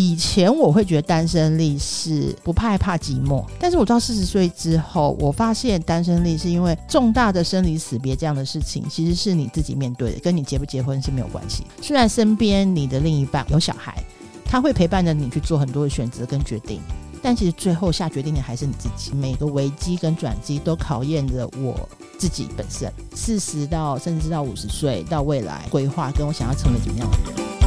以前我会觉得单身力是不怕害怕寂寞，但是我到四十岁之后，我发现单身力是因为重大的生离死别这样的事情，其实是你自己面对的，跟你结不结婚是没有关系。虽然身边你的另一半有小孩，他会陪伴着你去做很多的选择跟决定，但其实最后下决定的还是你自己。每个危机跟转机都考验着我自己本身。四十到甚至到五十岁到未来规划，跟我想要成为怎么样的人。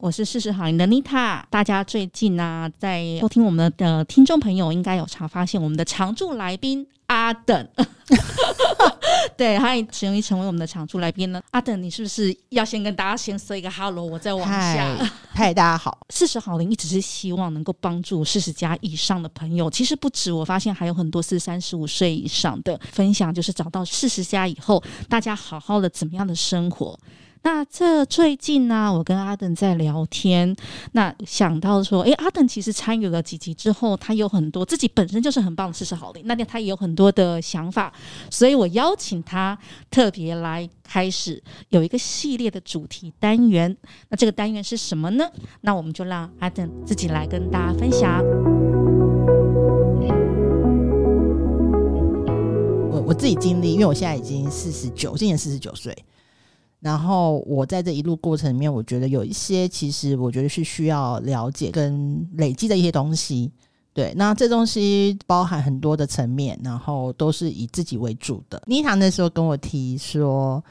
我是四十好龄的 Nita。大家最近呢、啊，在收听我们的听众朋友，应该有常发现我们的常驻来宾阿等。对，他也容易成为我们的常驻来宾呢。阿等，你是不是要先跟大家先说一个 hello，我再往下。嗨，大家好。四十好龄一直是希望能够帮助四十加以上的朋友，其实不止，我发现还有很多是三十五岁以上的分享，就是找到四十加以后，大家好好的怎么样的生活。那这最近呢、我跟阿等在聊天，那想到说，诶，阿等其实参与了几集之后，他有很多自己本身就是很棒的四十好龄，那他也有很多的想法，所以我邀请他特别来开始有一个系列的主题单元。那这个单元是什么呢？那我们就让阿等自己来跟大家分享。我我自己经历，因为我现在已经四十九，今年四十九岁。然后我在这一路过程里面，我觉得有一些其实我觉得是需要了解跟累积的一些东西。对，那这东西包含很多的层面，然后都是以自己为主的。妮塔那时候跟我提说，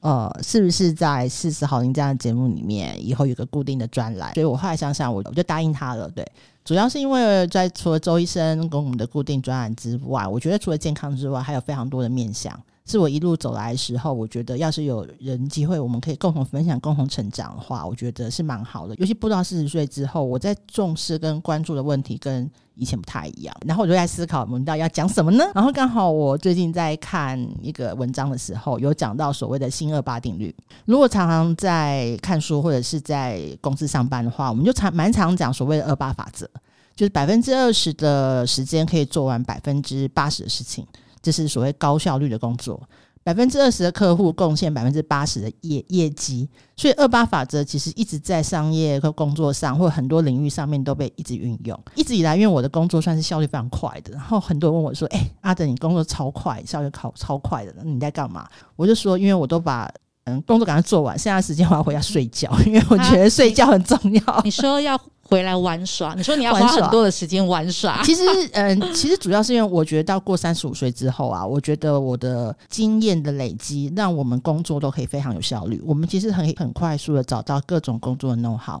呃，是不是在四十好龄这样的节目里面，以后有个固定的专栏？所以我后来想想，我我就答应他了。对，主要是因为在除了周医生跟我们的固定专栏之外，我觉得除了健康之外，还有非常多的面向。是我一路走来的时候，我觉得要是有人机会，我们可以共同分享、共同成长的话，我觉得是蛮好的。尤其不到四十岁之后，我在重视跟关注的问题跟以前不太一样。然后我就在思考，我们到底要讲什么呢？然后刚好我最近在看一个文章的时候，有讲到所谓的新二八定律。如果常常在看书或者是在公司上班的话，我们就常蛮常讲所谓的二八法则，就是百分之二十的时间可以做完百分之八十的事情。这是所谓高效率的工作，百分之二十的客户贡献百分之八十的业业绩，所以二八法则其实一直在商业和工作上或很多领域上面都被一直运用。一直以来，因为我的工作算是效率非常快的，然后很多人问我说：“哎、阿德，你工作超快，效率超超快的，你在干嘛？”我就说：“因为我都把嗯工作赶快做完，剩下的时间我要回家睡觉，因为我觉得睡觉很重要。啊”你说要。回来玩耍，你说你要花很多的时间玩耍。玩耍其实，嗯，其实主要是因为我觉得到过三十五岁之后啊，我觉得我的经验的累积，让我们工作都可以非常有效率。我们其实很很快速的找到各种工作的 know how，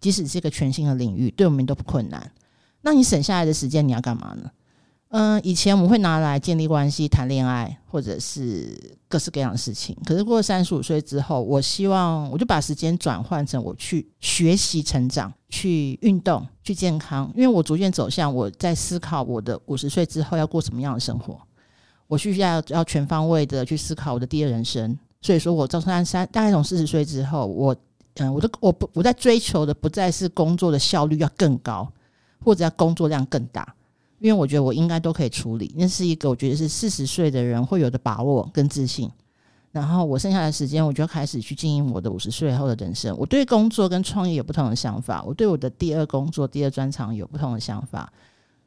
即使是一个全新的领域，对我们都不困难。那你省下来的时间，你要干嘛呢？嗯，以前我们会拿来建立关系、谈恋爱，或者是各式各样的事情。可是过了三十五岁之后，我希望我就把时间转换成我去学习、成长、去运动、去健康。因为我逐渐走向我在思考我的五十岁之后要过什么样的生活，我需要要全方位的去思考我的第二人生。所以说我到三三大概从四十岁之后，我嗯，我的我不我在追求的不再是工作的效率要更高，或者要工作量更大。因为我觉得我应该都可以处理，那是一个我觉得是四十岁的人会有的把握跟自信。然后我剩下的时间，我就开始去经营我的五十岁后的人生。我对工作跟创业有不同的想法，我对我的第二工作、第二专长有不同的想法。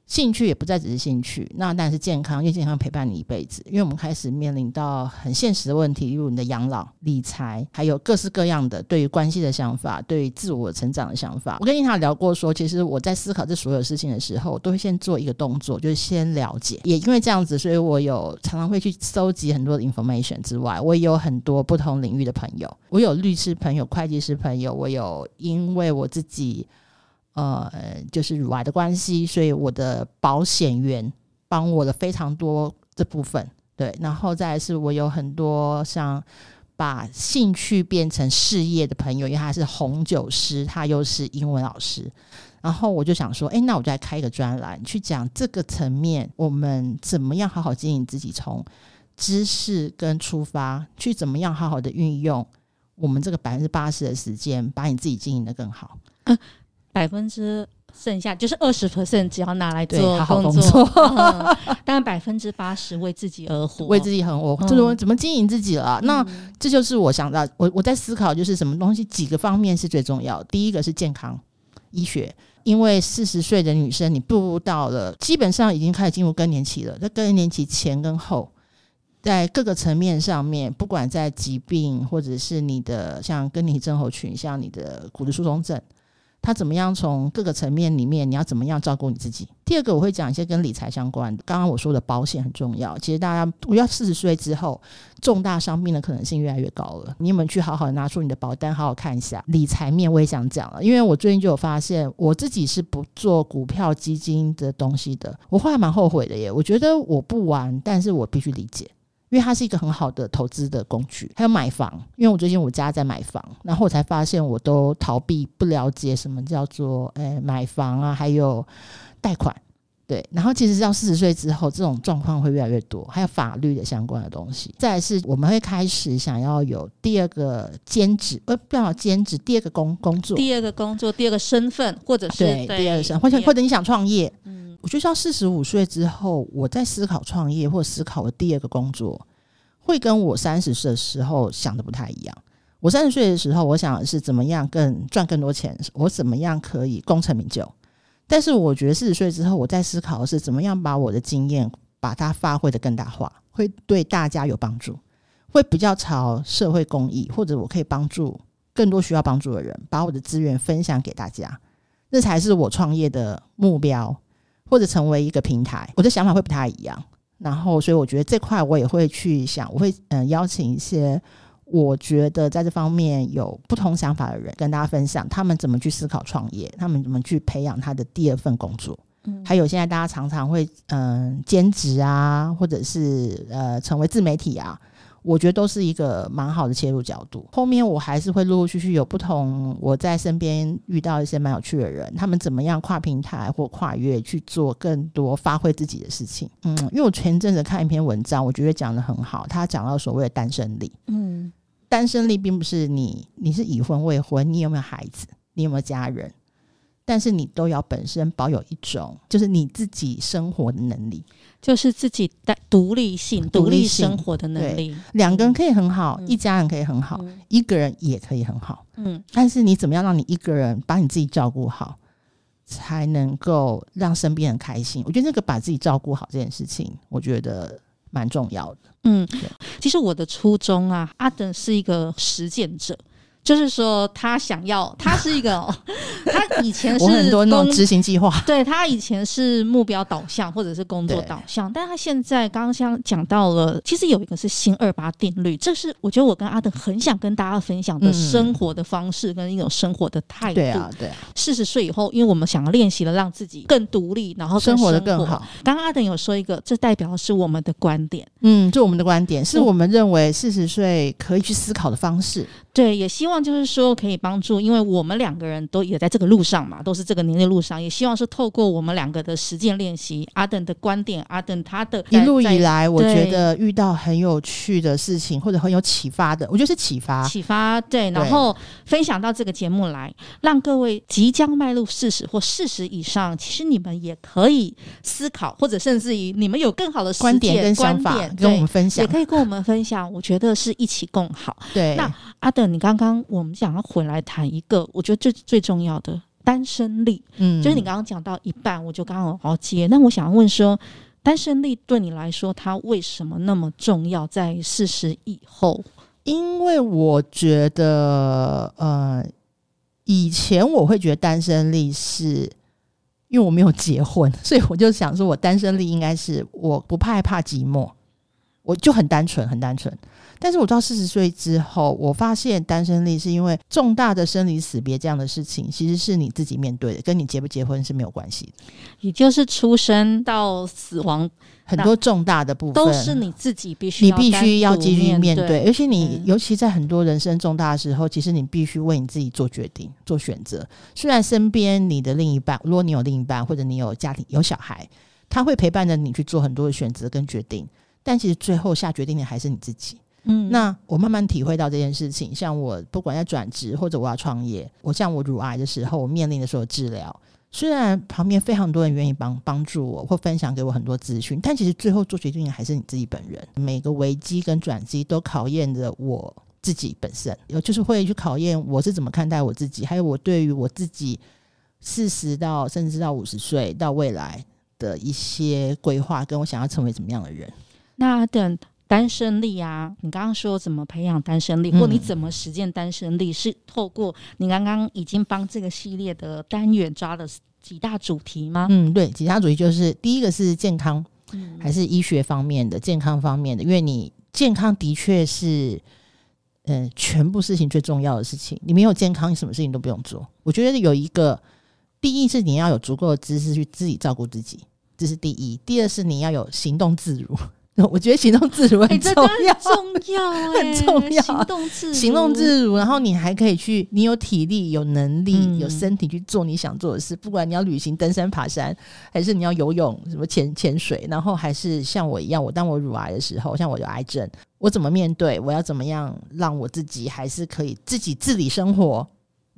兴趣也不再只是兴趣，那当然是健康，因为健康陪伴你一辈子。因为我们开始面临到很现实的问题，例如你的养老、理财，还有各式各样的对于关系的想法，对于自我成长的想法。我跟妮塔聊过说，其实我在思考这所有事情的时候，都会先做一个动作，就是先了解。也因为这样子，所以我有常常会去收集很多的 information 之外，我也有很多不同领域的朋友。我有律师朋友、会计师朋友，我有因为我自己。呃，就是乳癌的关系，所以我的保险员帮我了非常多这部分，对，然后再是我有很多像把兴趣变成事业的朋友，因为他是红酒师，他又是英文老师，然后我就想说，哎，那我就来开一个专栏，去讲这个层面，我们怎么样好好经营自己，从知识跟出发，去怎么样好好的运用我们这个百分之八十的时间，把你自己经营得更好。嗯百分之剩下就是二十 percent，只要拿来做对好好工作，工作 嗯、但百分之八十为自己而活，为自己很活，嗯就是我怎么经营自己了。嗯、那这就是我想到，我我在思考，就是什么东西几个方面是最重要的。第一个是健康医学，因为四十岁的女生，你步入到了基本上已经开始进入更年期了。在更年期前跟后，在各个层面上面，不管在疾病或者是你的像更年期症候群，像你的骨质疏松症。他怎么样从各个层面里面，你要怎么样照顾你自己？第二个，我会讲一些跟理财相关的。刚刚我说的保险很重要。其实大家，我要四十岁之后，重大伤病的可能性越来越高了。你有没有去好好拿出你的保单，好好看一下？理财面我也想讲了，因为我最近就有发现，我自己是不做股票基金的东西的。我后来蛮后悔的耶，我觉得我不玩，但是我必须理解。因为它是一个很好的投资的工具，还有买房。因为我最近我家在买房，然后我才发现我都逃避不了解什么叫做诶、欸、买房啊，还有贷款。对，然后其实到四十岁之后，这种状况会越来越多，还有法律的相关的东西。再来是我们会开始想要有第二个兼职，呃，不要兼职，第二个工工作，第二个工作，第二个身份，或者是第二个身份，或者或者你想创业，嗯。我觉得到四十五岁之后，我在思考创业或思考我第二个工作，会跟我三十岁的时候想的不太一样。我三十岁的时候，我想的是怎么样更赚更多钱，我怎么样可以功成名就。但是我觉得四十岁之后，我在思考的是怎么样把我的经验把它发挥得更大化，会对大家有帮助，会比较朝社会公益，或者我可以帮助更多需要帮助的人，把我的资源分享给大家，这才是我创业的目标。或者成为一个平台，我的想法会不太一样。然后，所以我觉得这块我也会去想，我会嗯、呃、邀请一些我觉得在这方面有不同想法的人，跟大家分享他们怎么去思考创业，他们怎么去培养他的第二份工作。嗯，还有现在大家常常会嗯、呃、兼职啊，或者是呃成为自媒体啊。我觉得都是一个蛮好的切入角度。后面我还是会陆陆续续有不同，我在身边遇到一些蛮有趣的人，他们怎么样跨平台或跨越去做更多发挥自己的事情。嗯，因为我前阵子看一篇文章，我觉得讲的很好，他讲到所谓的单身力。嗯，单身力并不是你你是已婚未婚，你有没有孩子，你有没有家人，但是你都要本身保有一种就是你自己生活的能力。就是自己的独立性、独立生活的能力。两个人可以很好，嗯、一家人可以很好、嗯，一个人也可以很好。嗯，但是你怎么样让你一个人把你自己照顾好，才能够让身边人开心？我觉得那个把自己照顾好这件事情，我觉得蛮重要的。嗯，其实我的初衷啊，阿等是一个实践者。就是说，他想要，他是一个，他以前是很多那种执行计划，对，他以前是目标导向或者是工作导向，但他现在刚刚像讲到了，其实有一个是新二八定律，这是我觉得我跟阿德很想跟大家分享的生活的方式跟一种生活的态度。对啊，对啊。四十岁以后，因为我们想要练习了，让自己更独立，然后生活的更好。刚刚阿德有说一个，这代表的是我们的观点，嗯，就我们的观点是我们认为四十岁可以去思考的方式。对，也希望就是说可以帮助，因为我们两个人都也在这个路上嘛，都是这个年龄路上，也希望是透过我们两个的实践练习，阿等的观点，阿等他的一路以来，我觉得遇到很有趣的事情，或者很有启发的，我觉得是启发，启发对，然后分享到这个节目来，让各位即将迈入四十或四十以上，其实你们也可以思考，或者甚至于你们有更好的观点跟想法跟我们分享，也可以跟我们分享。我觉得是一起共好。对，那阿德。你刚刚我们想要回来谈一个，我觉得最最重要的单身力，嗯，就是你刚刚讲到一半，我就刚刚好接。那我想要问说，单身力对你来说，它为什么那么重要？在四十以后，因为我觉得，呃，以前我会觉得单身力是因为我没有结婚，所以我就想说，我单身力应该是我不怕害怕寂寞，我就很单纯，很单纯。但是我到四十岁之后，我发现单身力是因为重大的生离死别这样的事情，其实是你自己面对的，跟你结不结婚是没有关系的。也就是出生到死亡，很多重大的部分都是你自己必须，你必须要继续面对。而且你、嗯、尤其在很多人生重大的时候，其实你必须为你自己做决定、做选择。虽然身边你的另一半，如果你有另一半，或者你有家庭、有小孩，他会陪伴着你去做很多的选择跟决定，但其实最后下决定的还是你自己。嗯，那我慢慢体会到这件事情。像我不管要转职或者我要创业，我像我乳癌的时候，我面临的所有治疗，虽然旁边非常多人愿意帮帮助我或分享给我很多资讯，但其实最后做决定的还是你自己本人。每个危机跟转机都考验着我自己本身，有就是会去考验我是怎么看待我自己，还有我对于我自己四十到甚至到五十岁到未来的一些规划，跟我想要成为怎么样的人。那等。单身力啊，你刚刚说怎么培养单身力，或你怎么实践单身力，嗯、是透过你刚刚已经帮这个系列的单元抓了几大主题吗？嗯，对，几大主题就是第一个是健康，嗯、还是医学方面的健康方面的，因为你健康的确是，嗯、呃，全部事情最重要的事情。你没有健康，你什么事情都不用做。我觉得有一个，第一是你要有足够的知识去自己照顾自己，这是第一；第二是你要有行动自如。我觉得行动自如很重要，欸、重要、欸，很重要。行动自如，行动自如，然后你还可以去，你有体力、有能力、嗯、有身体去做你想做的事。不管你要旅行、登山、爬山，还是你要游泳、什么潜潜水，然后还是像我一样，我当我乳癌的时候，像我有癌症，我怎么面对？我要怎么样让我自己还是可以自己自理生活？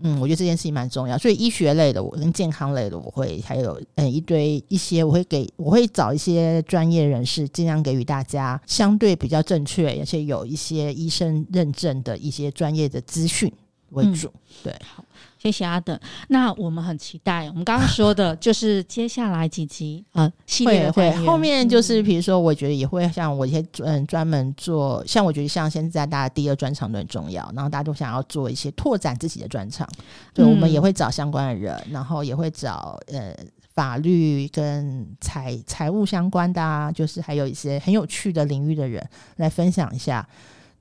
嗯，我觉得这件事情蛮重要，所以医学类的我跟健康类的我会还有嗯一堆一些我会给我会找一些专业人士，尽量给予大家相对比较正确，而且有一些医生认证的一些专业的资讯为主。嗯、对，好。谢谢阿等，那我们很期待。我们刚刚说的就是接下来几集呃系列会后面就是比如说，我觉得也会像我一些嗯专门做，像我觉得像现在大家第二专场都很重要，然后大家都想要做一些拓展自己的专场，对，我们也会找相关的人，然后也会找呃法律跟财财务相关的啊，就是还有一些很有趣的领域的人来分享一下。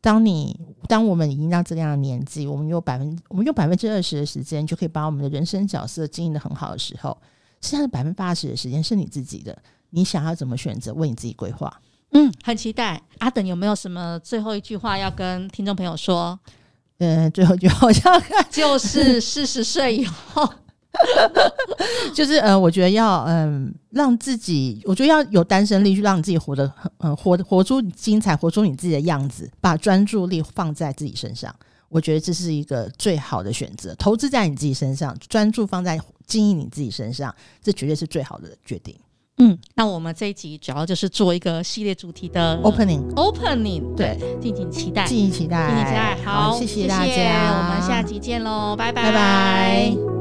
当你当我们已经到这样的年纪，我们有百分我们用百分之二十的时间就可以把我们的人生角色经营的很好的时候，剩下的百分之八十的时间是你自己的，你想要怎么选择，为你自己规划。嗯，很期待。阿等有没有什么最后一句话要跟听众朋友说？嗯，最后一句话好像就是四十岁以后。就是呃，我觉得要嗯，让自己，我觉得要有单身力，去让你自己活得很嗯，活活出精彩，活出你自己的样子，把专注力放在自己身上。我觉得这是一个最好的选择，投资在你自己身上，专注放在经营你自己身上，这绝对是最好的决定。嗯，那我们这一集主要就是做一个系列主题的 opening，opening，对，敬请期待，敬请期待，敬请期待。好，好谢谢大家，我们下集见喽，拜拜，拜拜。